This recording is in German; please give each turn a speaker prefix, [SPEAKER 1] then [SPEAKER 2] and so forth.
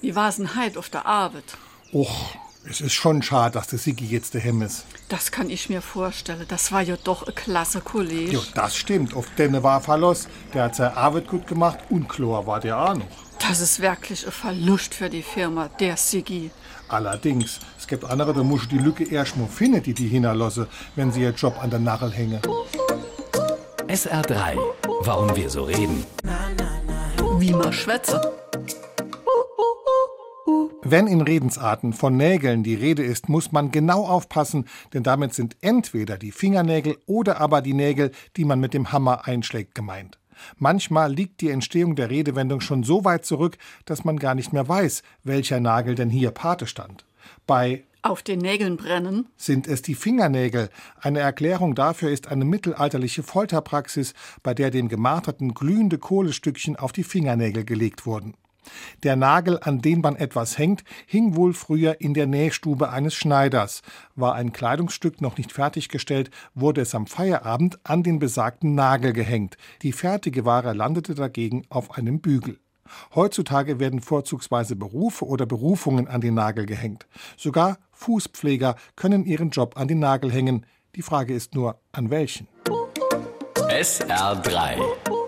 [SPEAKER 1] Wie war's denn heit auf der Arbeit?
[SPEAKER 2] Och, es ist schon schade, dass der Sigi jetzt daheim ist.
[SPEAKER 1] Das kann ich mir vorstellen. Das war ja doch ein klasse Kollege.
[SPEAKER 2] Jo, das stimmt. Auf denne war Verlust. Der hat seine Arbeit gut gemacht und Chlor war der auch noch.
[SPEAKER 1] Das ist wirklich ein Verlust für die Firma, der Sigi.
[SPEAKER 2] Allerdings, es gibt andere, da muss die Lücke erst mal finden, die die hinterlassen, wenn sie ihr Job an der Nagel hängen.
[SPEAKER 3] SR3. Warum wir so reden.
[SPEAKER 1] Wie man schwätze.
[SPEAKER 2] Wenn in Redensarten von Nägeln die Rede ist, muss man genau aufpassen, denn damit sind entweder die Fingernägel oder aber die Nägel, die man mit dem Hammer einschlägt, gemeint. Manchmal liegt die Entstehung der Redewendung schon so weit zurück, dass man gar nicht mehr weiß, welcher Nagel denn hier Pate stand. Bei
[SPEAKER 1] Auf den Nägeln brennen.
[SPEAKER 2] sind es die Fingernägel. Eine Erklärung dafür ist eine mittelalterliche Folterpraxis, bei der dem Gemarterten glühende Kohlestückchen auf die Fingernägel gelegt wurden. Der Nagel, an den man etwas hängt, hing wohl früher in der Nähstube eines Schneiders. War ein Kleidungsstück noch nicht fertiggestellt, wurde es am Feierabend an den besagten Nagel gehängt. Die fertige Ware landete dagegen auf einem Bügel. Heutzutage werden vorzugsweise Berufe oder Berufungen an den Nagel gehängt. Sogar Fußpfleger können ihren Job an den Nagel hängen. Die Frage ist nur, an welchen?
[SPEAKER 3] SR3.